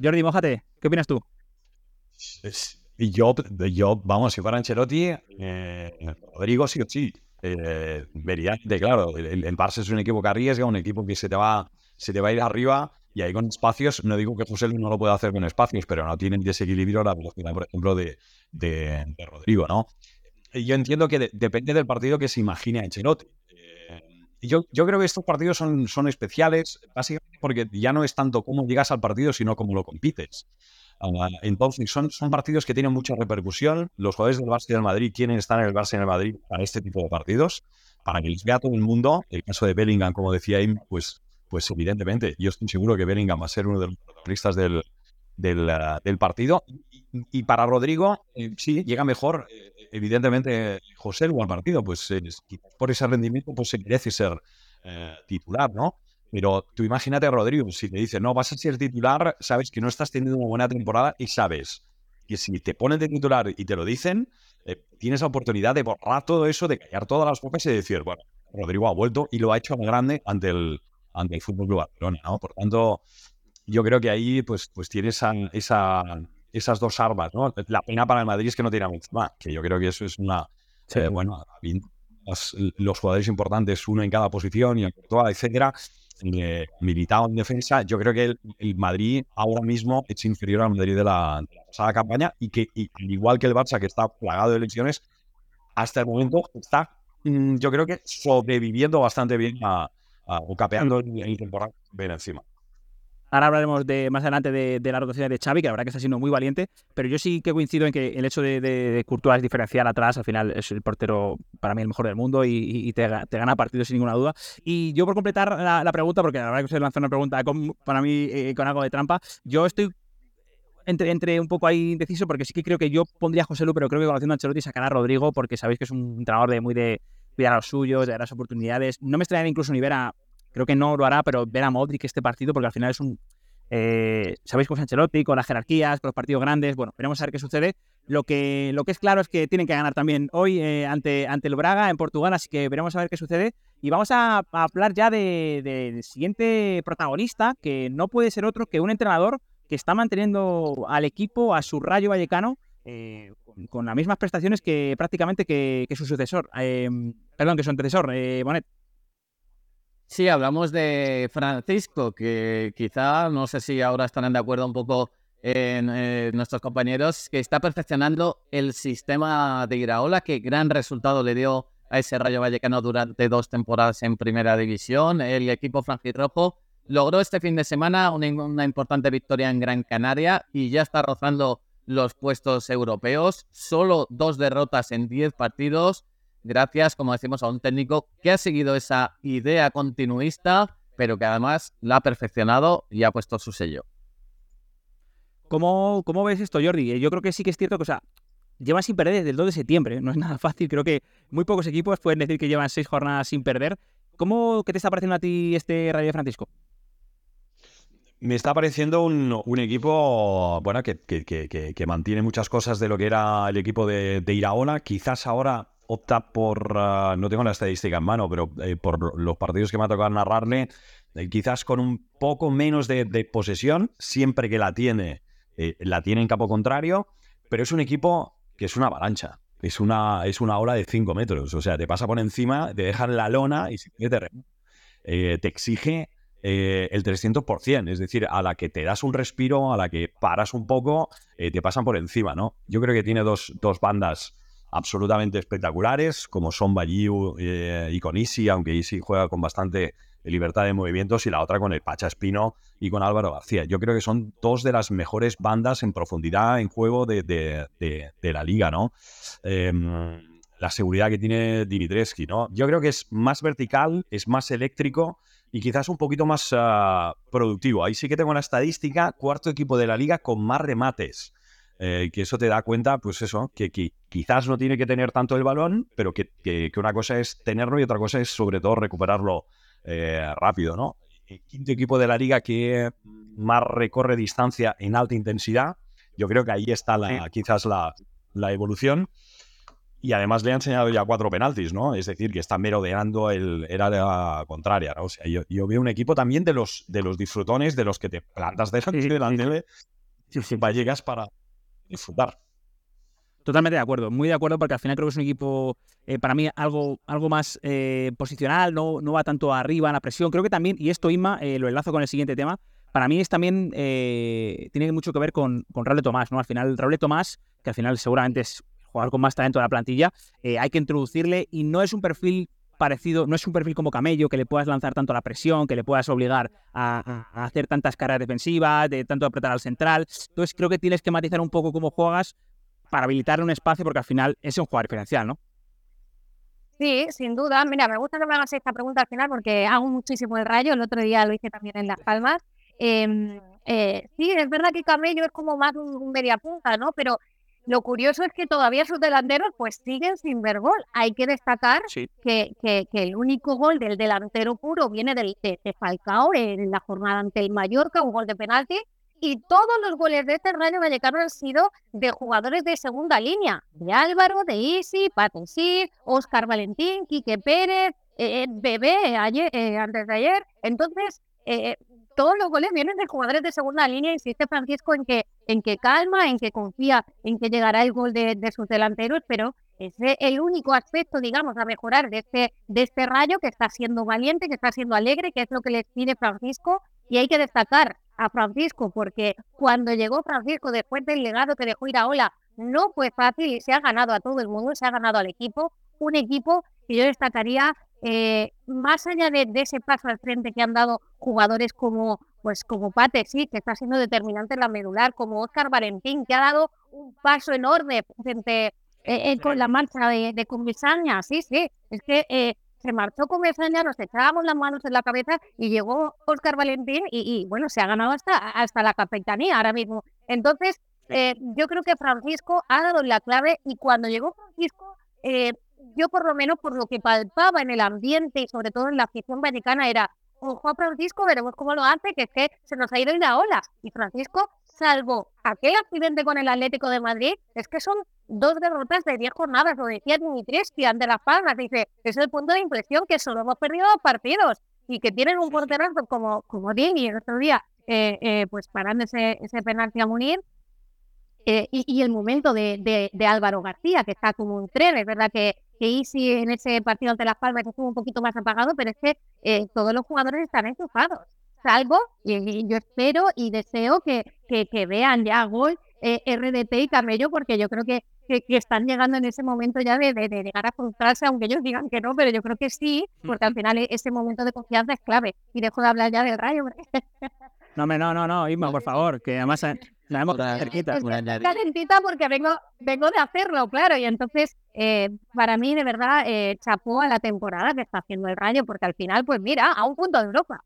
Jordi, mojate. ¿Qué opinas tú? Yo, yo, vamos, si fuera Ancelotti, eh, Rodrigo sí o sí. Eh, de claro, el, el, es un equipo que arriesga, un equipo que se te va, se te va a ir arriba y ahí con espacios, no digo que José Luis no lo pueda hacer con espacios, pero no tienen desequilibrio la velocidad, por ejemplo, de, de, Rodrigo, ¿no? Yo entiendo que depende del partido que se imagine Ancelotti. Eh, yo, yo creo que estos partidos son, son especiales, básicamente porque ya no es tanto cómo llegas al partido, sino cómo lo compites. Ah, entonces, son, son partidos que tienen mucha repercusión. Los jugadores del Barça y del Madrid quieren estar en el Barça y en el Madrid para este tipo de partidos, para que les vea todo el mundo. El caso de Bellingham, como decía pues, pues evidentemente, yo estoy seguro que Bellingham va a ser uno de los protagonistas del, del, ah, del partido. Y, para Rodrigo, eh, sí, llega mejor, eh, evidentemente, José al partido, pues por ese rendimiento, pues se merece ser eh, titular, ¿no? Pero tú imagínate a Rodrigo, si te dice, no, vas a ser titular, sabes que no estás teniendo una buena temporada y sabes que si te ponen de titular y te lo dicen, eh, tienes la oportunidad de borrar todo eso, de callar todas las bocas y decir, bueno, Rodrigo ha vuelto y lo ha hecho a grande ante el, ante el Fútbol Club Barcelona, ¿no? Por tanto, yo creo que ahí pues, pues tienes esa, esas dos armas, ¿no? La pena para el Madrid es que no tiene mucho más, que yo creo que eso es una, eh, bueno, los, jugadores importantes, uno en cada posición y etcétera, eh, militado en defensa, yo creo que el, Madrid ahora mismo es inferior al Madrid de la, pasada campaña y que, al igual que el Barça, que está plagado de elecciones, hasta el momento está, mm, yo creo que sobreviviendo bastante bien a, o capeando el, el temporal ven encima. Ahora hablaremos de, más adelante de, de la rotación de Xavi, que la verdad que está siendo muy valiente, pero yo sí que coincido en que el hecho de, de, Courtois es diferencial atrás, al final es el portero para mí el mejor del mundo y, te, gana partidos sin ninguna duda. Y yo por completar la, pregunta, porque la verdad que usted lanzó una pregunta para mí eh, con algo de trampa, yo estoy entre, entre un poco ahí indeciso porque sí que creo que yo pondría a José Lu, pero creo que con la acción de Ancelotti sacará a Rodrigo porque sabéis que es un entrenador de muy de cuidar a los suyos, de dar las oportunidades. No me extrañaría incluso ni ver a, creo que no lo hará, pero ver a Modric este partido, porque al final es un. Eh, Sabéis cómo es con las jerarquías, con los partidos grandes. Bueno, veremos a ver qué sucede. Lo que, lo que es claro es que tienen que ganar también hoy eh, ante, ante el Braga en Portugal, así que veremos a ver qué sucede. Y vamos a, hablar ya del de, siguiente protagonista, que no puede ser otro que un entrenador que está manteniendo al equipo, a su Rayo Vallecano, eh, con, las mismas prestaciones que prácticamente que, su sucesor. perdón, que su antecesor, Bonet. Sí, hablamos de Francisco, que quizá, no sé si ahora estarán de acuerdo un poco en, eh, nuestros compañeros, que está perfeccionando el sistema de Iraola, que gran resultado le dio a ese Rayo Vallecano durante dos temporadas en Primera División. El equipo franjirrojo logró este fin de semana una, una importante victoria en Gran Canaria y ya está rozando los puestos europeos. Solo dos derrotas en diez partidos gracias, como decimos, a un técnico que ha seguido esa idea continuista, pero que además la ha perfeccionado y ha puesto su sello. ¿Cómo, cómo ves esto, Jordi? Eh, yo creo que sí que es cierto que, o sea, llevan sin perder desde el 2 de septiembre, no es nada fácil, creo que muy pocos equipos pueden decir que llevan seis jornadas sin perder. ¿Cómo, ¿Qué te está pareciendo a ti este Radio Francisco? Me está pareciendo un, equipo bueno que, que, mantiene muchas cosas de lo que era el equipo de, de Iraola. Quizás ahora opta por, ah, no tengo la estadística en mano, pero eh, por los partidos que me ha tocado narrarle, eh, quizás con un poco menos de, posesión, siempre que la tiene, eh, la tiene en campo contrario, pero es un equipo que es una avalancha. Es una, es una ola de 5 metros. O sea, te pasa por encima, te dejan la lona y si te, te exige eh, el 300%. Es decir, a la que te das un respiro, a la que paras un poco, te pasan por encima, ¿no? Yo creo que tiene dos, dos bandas absolutamente espectaculares, como son Balliu y con Isi, aunque Isi juega con bastante libertad de movimientos, y la otra con el Pacha Espino y con Álvaro García. Yo creo que son dos de las mejores bandas en profundidad en juego de, la liga, ¿no? Em, la seguridad que tiene Dimitrescu, ¿no? Yo creo que es más vertical, es más eléctrico y quizás un poquito más ah, productivo. Ahí sí que tengo una estadística, cuarto equipo de la liga con más remates. Eh, que eso te da cuenta, pues eso, que, quizás no tiene que tener tanto el balón, pero que, una cosa es tenerlo y otra cosa es sobre todo recuperarlo eh, rápido, ¿no? El quinto equipo de la liga que más recorre distancia en alta intensidad, yo creo que ahí está la, quizás la, la evolución. Y además le ha enseñado ya cuatro penaltis, ¿no? Es decir, que está merodeando el era contraria, ¿no? O sea, yo, veo un equipo también de los, de los disfrutones, de los que te plantas de delante sí, sí, llegas para disfrutar. Totalmente de acuerdo, muy de acuerdo, porque al final creo que es un equipo, eh, para mí, algo, algo más eh, posicional, no, no va tanto arriba en la presión. Creo que también, y esto, Inma, eh, lo enlazo con el siguiente tema, para mí es también, tiene mucho que ver con, con Raúl Tomás, ¿no? Al final, Raúl Tomás, que al final seguramente es jugador con más talento de la plantilla, hay que introducirle y no es un perfil parecido, no es un perfil como Camello, que le puedas lanzar tanto la presión, que le puedas obligar a, hacer tantas carreras defensivas, de tanto apretar al central. Entonces creo que tienes que matizar un poco cómo juegas para habilitarle un espacio, porque al final es un jugador diferencial, ¿no? Sí, sin duda. Mira, me gusta que me hagas esta pregunta al final porque hago muchísimo el rayo. El otro día lo hice también en Las Palmas. Em, eh, sí, es verdad que Camello es como más un media punta, ¿no? Pero lo curioso es que todavía sus delanteros pues siguen sin ver gol. Hay que destacar que, que, el único gol del delantero puro viene del, de, Falcao en la jornada ante el Mallorca, un gol de penalti. Y todos los goles de este Rayo Vallecano han sido de jugadores de segunda línea. De Álvaro, de Isi, Patensí, Oscar Valentín, Quique Pérez, eh, eh Bebé ayer, eh, antes de ayer. Entonces, eh, todos los goles vienen de jugadores de segunda línea, insiste Francisco en que, en que calma, en que confía en que llegará el gol de, sus delanteros, pero es el único aspecto, digamos, a mejorar de este, de este rayo que está siendo valiente, que está siendo alegre, que es lo que les pide Francisco, y hay que destacar a Francisco, porque cuando llegó Francisco después del legado que dejó ir a Ola, no fue fácil y se ha ganado a todo el mundo, se ha ganado al equipo, un equipo que yo destacaría eh, más allá de, ese paso al frente que han dado jugadores como pues como Pate, sí, que está siendo determinante en la medular, como Oscar Valentín, que ha dado un paso enorme frente eh, eh, con la marcha de, de sí, sí, es que se marchó Comisaña, nos echábamos las manos en la cabeza y llegó Oscar Valentín y, bueno, se ha ganado hasta, hasta la capitanía ahora mismo. Entonces, yo creo que Francisco ha dado la clave y cuando llegó Francisco, yo por lo menos por lo que palpaba en el ambiente y sobre todo en la afición vaticana era, ojo a Francisco, veremos cómo lo hace, que es que se nos ha ido en la ola. Y Francisco, salvo aquel accidente con el Atlético de Madrid, es que son dos derrotas de diez jornadas, lo decía Dimitrescu ante Las Palmas, dice, es el punto de inflexión que solo hemos perdido dos partidos y que tienen un porterazo como, como Dini el otro día, eh, eh, pues parando ese, ese penalti a Munir, eh, y, el momento de, de, Álvaro García, que está como un tren. Es verdad que, que Isi en ese partido ante Las Palmas estuvo un poquito más apagado, pero es que eh, todos los jugadores están enchufados. Salvo, y, yo espero y deseo que, que, vean ya gol eh, RDT y Camello, porque yo creo que, que, están llegando en ese momento ya de, de, llegar a frustrarse, aunque ellos digan que no, pero yo creo que sí, porque al *laughs* final ese momento de confianza es clave. Y dejo de hablar ya del rayo. No, no, no, no, Isma, por favor, que además la hemos cerquita. calentita porque vengo, vengo de hacerlo, claro. Y entonces, eh, para mí, de verdad, eh, chapó a la temporada que está haciendo el Rayo, porque al final, pues mira, a un punto de Europa.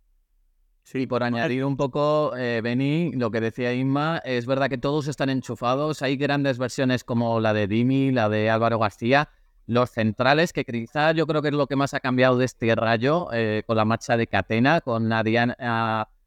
Sí, por añadir un poco, eh, Beni, lo que decía Inma, es verdad que todos están enchufados. Hay grandes versiones como la de Dimi, la de Álvaro García, los centrales, que quizás yo creo que es lo que más ha cambiado de este rayo, eh, con la marcha de Catena, con Ariane,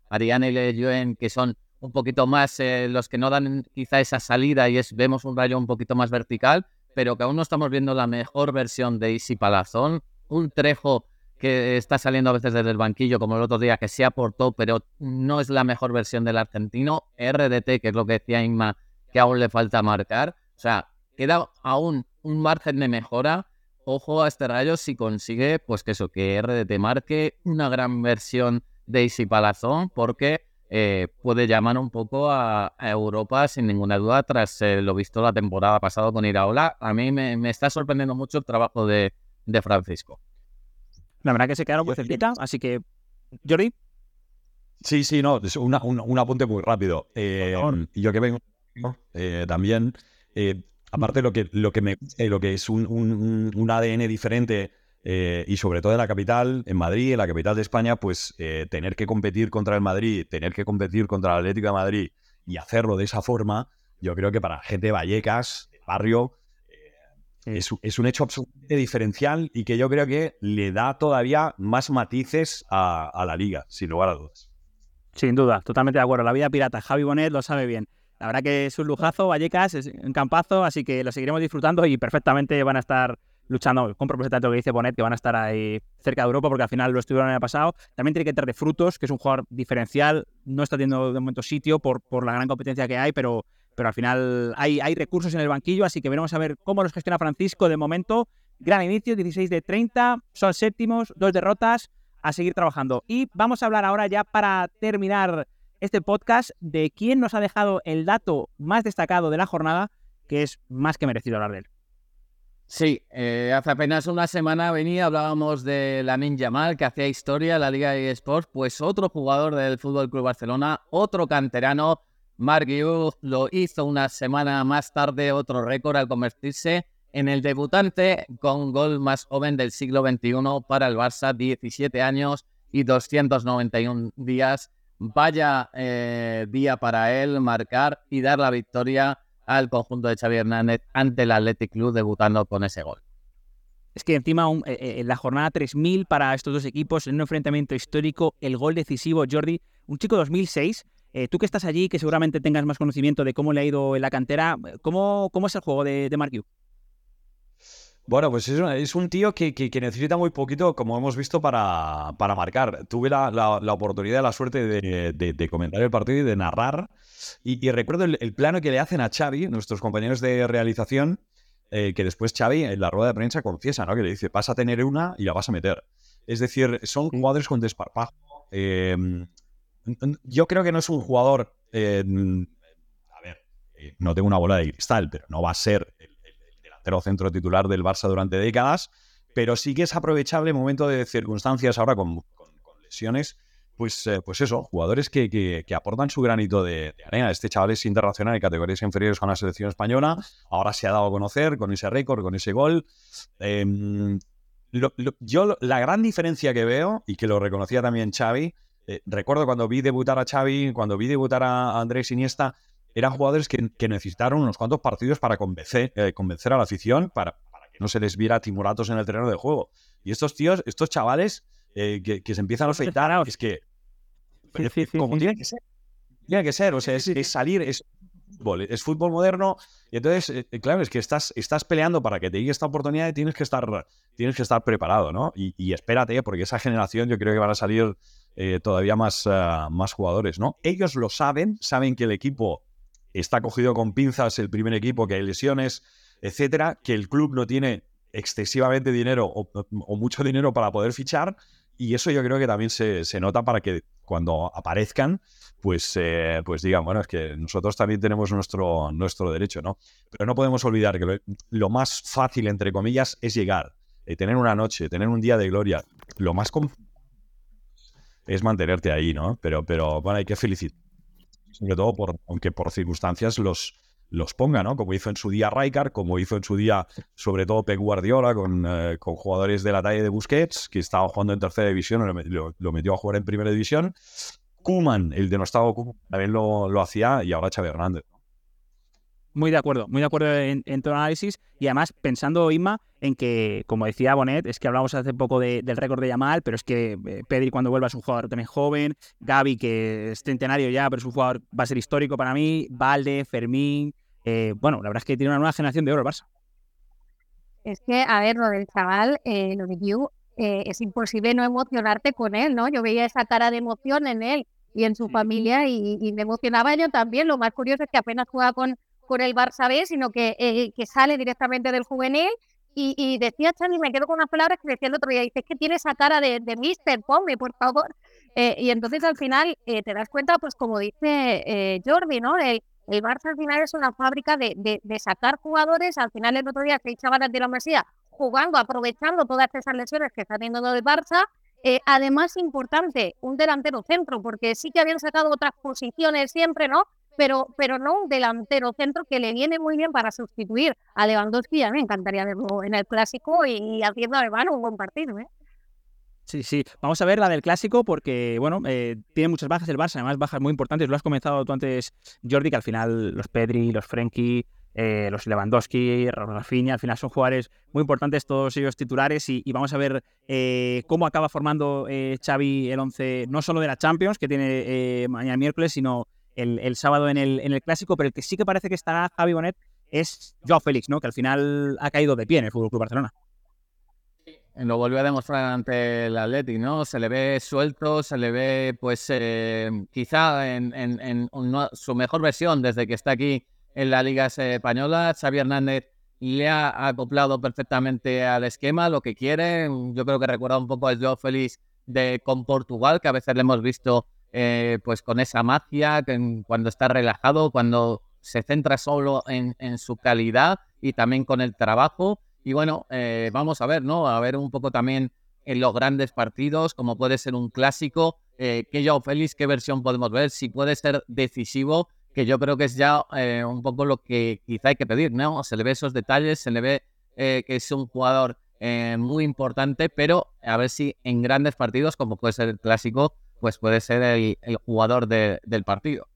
Ariane y Lejoen, que son un poquito más eh, los que no dan quizá esa salida y es, vemos un rayo un poquito más vertical, pero que aún no estamos viendo la mejor versión de Isi Palazón, un Trejo que está saliendo a veces desde el banquillo, como el otro día, que se aportó, pero no es la mejor versión del argentino. RDT, que es lo que decía Inma, que aún le falta marcar. O sea, queda aún un margen de mejora. Ojo a este rayo si consigue, pues que eso, que RDT marque una gran versión de Isi Palazón, porque eh, puede llamar un poco a, Europa sin ninguna duda tras eh, lo visto la temporada pasada con Iraola. A mí me, está sorprendiendo mucho el trabajo de, Francisco. La verdad que se quedaron muy cerquita, así que, Jordi. Sí, sí, no, es un, apunte muy rápido. Eh, yo que vengo también, aparte lo que, lo que, me, lo que es un, un ADN diferente eh, y sobre todo en la capital, en Madrid, en la capital de España, pues eh, tener que competir contra el Madrid, tener que competir contra el Atlético de Madrid y hacerlo de esa forma, yo creo que para gente de Vallecas, de barrio, eh, es, un hecho absolutamente diferencial y que yo creo que le da todavía más matices a, a la liga, sin lugar a dudas. Sin duda, totalmente de acuerdo. La vida pirata, Javi Bonet lo sabe bien. La verdad que es un lujazo, Vallecas, es un campazo, así que lo seguiremos disfrutando y perfectamente van a estar luchando, compro perfectamente lo que dice Bonet, que van a estar ahí cerca de Europa, porque al final lo estuvieron el año pasado. También tiene que tener de frutos, que es un jugador diferencial, no está teniendo de momento sitio por, por la gran competencia que hay, pero, pero al final hay, hay recursos en el banquillo, así que veremos a ver cómo los gestiona Francisco de momento. Gran inicio, 16 de 30, son séptimos, dos derrotas, a seguir trabajando. Y vamos a hablar ahora ya para terminar este podcast de quién nos ha dejado el dato más destacado de la jornada, que es más que merecido hablar de él. Sí, eh, hace apenas una semana venía, hablábamos de la Ninja Mal, que hacía historia en la Liga de Sports, pues otro jugador del Fútbol Club Barcelona, otro canterano, Mark lo hizo una semana más tarde, otro récord al convertirse en el debutante con gol más joven del siglo XXI para el Barça, 17 años y 291 días. Vaya eh, día para él marcar y dar la victoria al conjunto de Xavi Hernández ante el Athletic Club debutando con ese gol. Es que encima eh, eh, en la jornada 3000 para estos dos equipos, en un enfrentamiento histórico, el gol decisivo, Jordi, un chico 2006, eh, tú que estás allí, que seguramente tengas más conocimiento de cómo le ha ido en la cantera, ¿cómo, cómo es el juego de, de Mark Bueno, pues es, un tío que, necesita muy poquito, como hemos visto, para, para marcar. Tuve la, la, oportunidad, la suerte de, comentar el partido y de narrar y, recuerdo el, plano que le hacen a Xavi, nuestros compañeros de realización, eh, que después Xavi en la rueda de prensa confiesa, ¿no? Que le dice, vas a tener una y la vas a meter. Es decir, son jugadores con desparpajo. Em, yo creo que no es un jugador... Em, a ver, eh, no tengo una bola de cristal, pero no va a ser el, delantero centro titular del Barça durante décadas, pero sí que es aprovechable en momento de circunstancias ahora con lesiones pues, eh, pues eso, jugadores que, aportan su granito de, arena. Este chaval es internacional en categorías inferiores con la selección española. Ahora se ha dado a conocer con ese récord, con ese gol. Em, yo la gran diferencia que veo, y que lo reconocía también Xavi, eh, recuerdo cuando vi debutar a Xavi, cuando vi debutar a Andrés Iniesta, eran jugadores que, necesitaron unos cuantos partidos para convencer, eh, convencer a la afición, para, para, que no se les viera timuratos en el terreno de juego. Y estos tíos, estos chavales eh, que, se empiezan a afeitar, es que como tiene que ser. Tiene que ser, o sea, es, salir, es fútbol, es fútbol moderno. Y entonces, eh, eh, claro, es que estás, estás peleando para que te llegue esta oportunidad y tienes que estar, tienes que estar preparado, ¿no? Y, espérate, porque esa generación yo creo que van a salir todavía más, más jugadores, ¿no? Ellos lo saben, saben que el equipo está cogido con pinzas, el primer equipo, que hay lesiones, etcétera, que el club no tiene excesivamente dinero o mucho dinero para poder fichar y eso yo creo que también se, nota para que cuando aparezcan, pues, eh, pues digan, bueno, es que nosotros también tenemos nuestro, nuestro derecho, ¿no? Pero no podemos olvidar que lo, más fácil, entre comillas, es llegar, eh, tener una noche, tener un día de gloria. Lo más es mantenerte ahí, ¿no? Pero, pero bueno, hay que felicitar. Sobre todo, por, aunque por circunstancias los, los ponga, ¿no? Como hizo en su día Rijkaard, como hizo en su día, sobre todo, Pep Guardiola, con, eh, con jugadores de la talla de Busquets, que estaba jugando en tercera división, lo, lo, metió a jugar en primera división. Kuman, el denostado Kuman, también lo, lo hacía, y ahora Xavi Hernández. Muy de acuerdo, muy de acuerdo en, en tu análisis y además pensando, Inma, en que, como decía Bonet, es que hablamos hace poco del récord de Yamal, pero es que eh, Pedri cuando vuelva es un jugador también joven, Gaby que es centenario ya, pero es un jugador, va a ser histórico para mí, Valde, Fermín, eh, bueno, la verdad es que tiene una nueva generación de oro el Barça. Es que, a ver, lo del chaval, eh, lo de Yu, eh, es imposible no emocionarte con él, ¿no? Yo veía esa cara de emoción en él y en su familia y, me emocionaba yo también. Lo más curioso es que apenas juega con, con el Barça B, sino que, eh, que sale directamente del juvenil. Y, decía Charlie, me quedo con unas palabras que decía el otro día, dice, es que tiene esa cara de, de mister, ponme, por favor. Eh, y entonces al final te das cuenta, pues como dice Jordi, ¿no? El, el Barça al final es una fábrica de, de, sacar jugadores. Al final el otro día se echaban de la Mesía jugando, aprovechando todas esas lesiones que está teniendo el Barça. Eh, además, importante, un delantero centro, porque sí que habían sacado otras posiciones siempre, ¿no? Pero, pero no un delantero centro que le viene muy bien para sustituir a Lewandowski. A mí me encantaría verlo en el clásico y, haciendo además un buen partido, ¿eh? Sí, sí. Vamos a ver la del clásico porque, bueno, eh, tiene muchas bajas el Barça, además bajas muy importantes. Lo has comenzado tú antes, Jordi, que al final los Pedri, los Frenkie, eh, los Lewandowski, Rafinha, al final son jugadores muy importantes, todos ellos titulares, y, vamos a ver eh, cómo acaba formando Xavi el 11, no solo de la Champions, que tiene mañana miércoles, sino el, sábado en el, en el clásico, pero el que sí que parece que estará Javi Bonet es Joao Félix, ¿no? que al final ha caído de pie en el Fútbol Club Barcelona. Lo volvió a demostrar ante el Athletic, ¿no? Se le ve suelto, se le ve, pues, eh, quizá en, su mejor versión desde que está aquí en la Liga Española. Xavi Hernández le ha acoplado perfectamente al esquema, lo que quiere. Yo creo que recuerda un poco al Joe Félix de con Portugal, que a veces le hemos visto eh, pues con esa magia, cuando está relajado, cuando se centra solo en, su calidad y también con el trabajo. Y bueno, eh, vamos a ver, ¿no? A ver un poco también en los grandes partidos, como puede ser un clásico, eh, que yo, Félix, qué versión podemos ver, si puede ser decisivo, que yo creo que es ya eh, un poco lo que quizá hay que pedir, ¿no? Se le ve esos detalles, se le ve que es un jugador muy importante, pero a ver si en grandes partidos, como puede ser el clásico, pues puede ser el, jugador del partido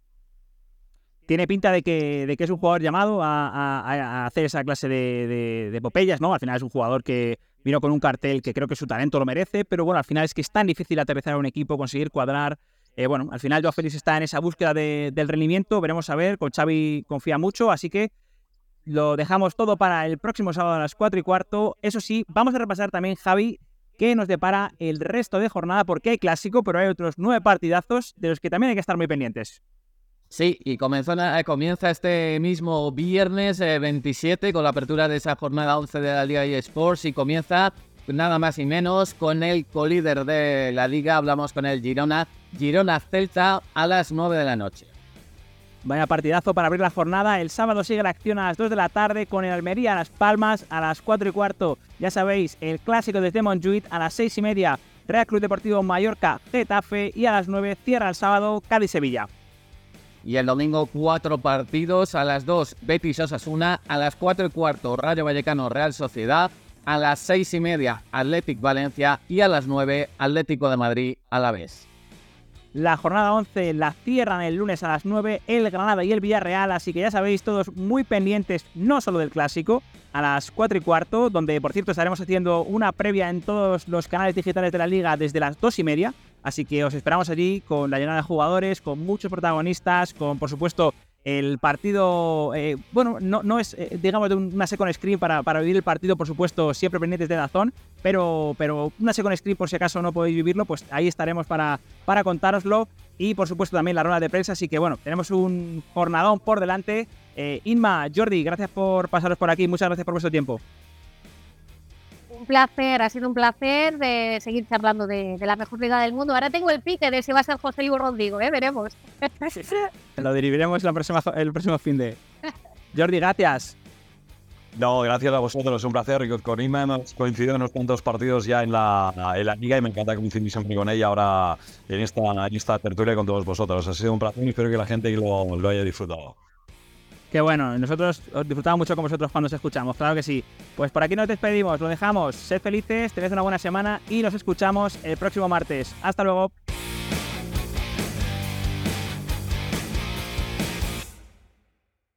tiene pinta de que, de que es un jugador llamado a, hacer esa clase de, de, popellas, ¿no? Al final es un jugador que vino con un cartel que creo que su talento lo merece, pero bueno, al final es que es tan difícil aterrizar a un equipo, conseguir cuadrar. Eh, bueno, al final Joao Félix está en esa búsqueda del rendimiento, veremos a ver, con Xavi confía mucho, así que lo dejamos todo para el próximo sábado a las 4 y cuarto. Eso sí, vamos a repasar también, Javi, qué nos depara el resto de jornada, porque hay clásico, pero hay otros nueve partidazos de los que también hay que estar muy pendientes. Sí, y eh, comienza este mismo viernes 27 eh, con la apertura de esa jornada 11 de la Liga eSports y comienza nada más y menos con el colíder de la liga, hablamos con el Girona, Girona Celta a las 9 de la noche. Vaya partidazo para abrir la jornada. El sábado sigue la acción a las 2 de la tarde con el Almería a Las Palmas a las 4 y cuarto. Ya sabéis, el clásico de Montjuic a las 6 y media. Real Club Deportivo Mallorca Getafe y a las 9 cierra el sábado Cádiz-Sevilla. Y el domingo cuatro partidos, a las 2 Betis Osasuna, a las 4 y cuarto Rayo Vallecano Real Sociedad, a las 6 y media Athletic Valencia y a las 9 Atlético de Madrid a la vez. La jornada 11 la cierran el lunes a las 9 el Granada y el Villarreal, así que ya sabéis todos muy pendientes no solo del clásico, a las 4 y cuarto, donde por cierto estaremos haciendo una previa en todos los canales digitales de la liga desde las 2 y media, Así que os esperamos allí con la llenada de jugadores, con muchos protagonistas, con por supuesto el partido, eh, bueno, no, no es, eh, digamos, de una second screen para, para, vivir el partido, por supuesto, siempre pendientes de Dazón, pero, pero una second screen, por si acaso no podéis vivirlo, pues ahí estaremos para, para contároslo. Y por supuesto también la rueda de prensa, así que bueno, tenemos un jornadón por delante. Eh, Inma, Jordi, gracias por pasaros por aquí, muchas gracias por vuestro tiempo un placer, ha sido un placer de seguir charlando de, la mejor liga del mundo. Ahora tengo el pique de si va a ser José Luis Rodrigo, ¿eh? veremos. *laughs* Lo deriviremos el próximo fin de. Jordi, gracias. No, gracias a vosotros, es un placer. Con Inma hemos coincidido en unos cuantos partidos ya en la, en la liga y me encanta coincidir siempre con ella ahora en esta, en esta tertulia con todos vosotros. Ha sido un placer y espero que la gente lo, lo haya disfrutado. Qué bueno, nosotros disfrutamos mucho con vosotros cuando os escuchamos, claro que sí. Pues por aquí nos despedimos, lo dejamos. Sed felices, tened una buena semana y nos escuchamos el próximo martes. Hasta luego.